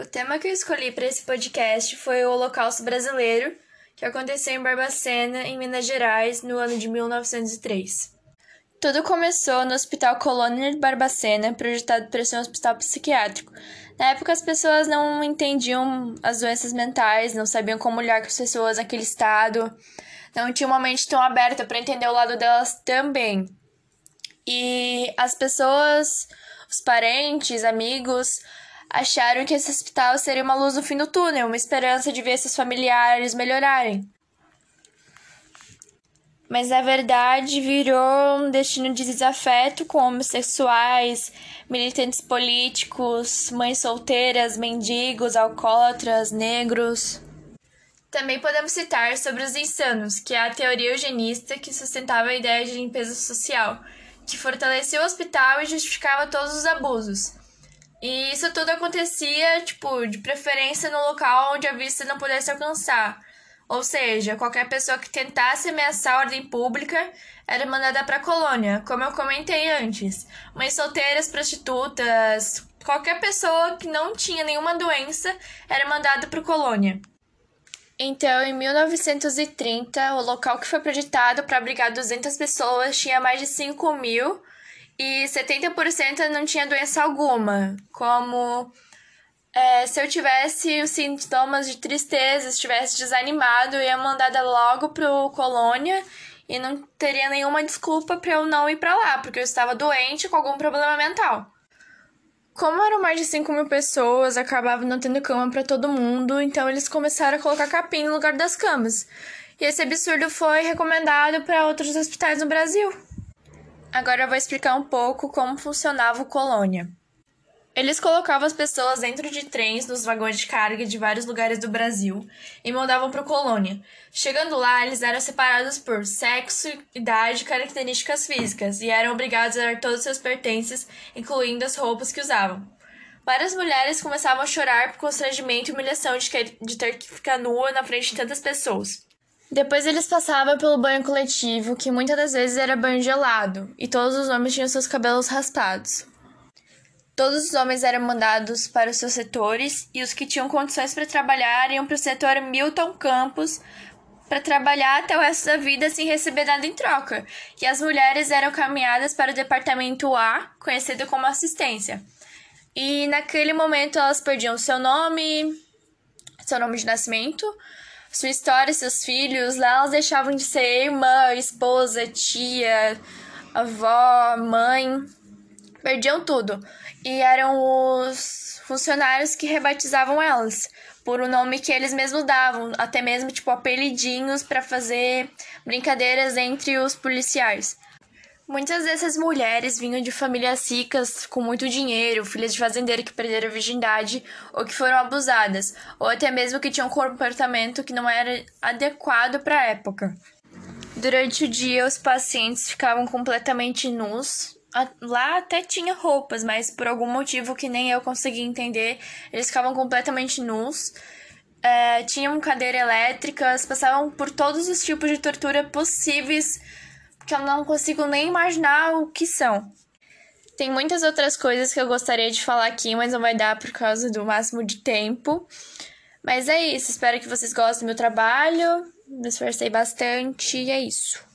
O tema que eu escolhi para esse podcast foi o Holocausto Brasileiro, que aconteceu em Barbacena, em Minas Gerais, no ano de 1903. Tudo começou no Hospital Colônia de Barbacena, projetado para ser um hospital psiquiátrico. Na época, as pessoas não entendiam as doenças mentais, não sabiam como olhar com as pessoas naquele estado, não tinham uma mente tão aberta para entender o lado delas também. E as pessoas, os parentes, amigos, acharam que esse hospital seria uma luz no fim do túnel, uma esperança de ver seus familiares melhorarem. Mas na verdade virou um destino de desafeto com homossexuais, militantes políticos, mães solteiras, mendigos, alcoólatras, negros. Também podemos citar sobre os insanos, que é a teoria eugenista que sustentava a ideia de limpeza social, que fortaleceu o hospital e justificava todos os abusos. E isso tudo acontecia, tipo, de preferência no local onde a vista não pudesse alcançar. Ou seja, qualquer pessoa que tentasse ameaçar a ordem pública era mandada para a colônia, como eu comentei antes. Mães solteiras, prostitutas, qualquer pessoa que não tinha nenhuma doença era mandada para a colônia. Então, em 1930, o local que foi projetado para abrigar 200 pessoas tinha mais de 5 mil e 70% não tinha doença alguma, como é, se eu tivesse os sintomas de tristeza, estivesse desanimado, eu ia mandada logo pro colônia e não teria nenhuma desculpa para eu não ir para lá, porque eu estava doente com algum problema mental. Como eram mais de 5 mil pessoas, acabava não tendo cama para todo mundo, então eles começaram a colocar capim no lugar das camas. E esse absurdo foi recomendado para outros hospitais no Brasil. Agora eu vou explicar um pouco como funcionava o Colônia. Eles colocavam as pessoas dentro de trens nos vagões de carga de vários lugares do Brasil e mandavam para o Colônia. Chegando lá, eles eram separados por sexo, idade e características físicas e eram obrigados a dar todos os seus pertences, incluindo as roupas que usavam. Várias mulheres começavam a chorar por constrangimento e humilhação de ter que ficar nua na frente de tantas pessoas. Depois eles passavam pelo banho coletivo, que muitas das vezes era banho gelado, e todos os homens tinham seus cabelos raspados. Todos os homens eram mandados para os seus setores e os que tinham condições para trabalhar iam para o setor Milton Campos para trabalhar até o resto da vida sem receber nada em troca. E as mulheres eram caminhadas para o departamento A, conhecido como assistência. E naquele momento elas perdiam seu nome, seu nome de nascimento, sua história, seus filhos, lá elas deixavam de ser irmã, esposa, tia, avó, mãe, perdiam tudo. E eram os funcionários que rebatizavam elas por um nome que eles mesmos davam, até mesmo tipo apelidinhos para fazer brincadeiras entre os policiais. Muitas dessas mulheres vinham de famílias ricas com muito dinheiro, filhas de fazendeiro que perderam a virgindade ou que foram abusadas, ou até mesmo que tinham um comportamento que não era adequado para a época. Durante o dia, os pacientes ficavam completamente nus. Lá até tinha roupas, mas por algum motivo que nem eu consegui entender, eles ficavam completamente nus. É, tinham cadeira elétricas, passavam por todos os tipos de tortura possíveis que eu não consigo nem imaginar o que são. Tem muitas outras coisas que eu gostaria de falar aqui, mas não vai dar por causa do máximo de tempo. Mas é isso, espero que vocês gostem do meu trabalho. Me esforcei bastante e é isso.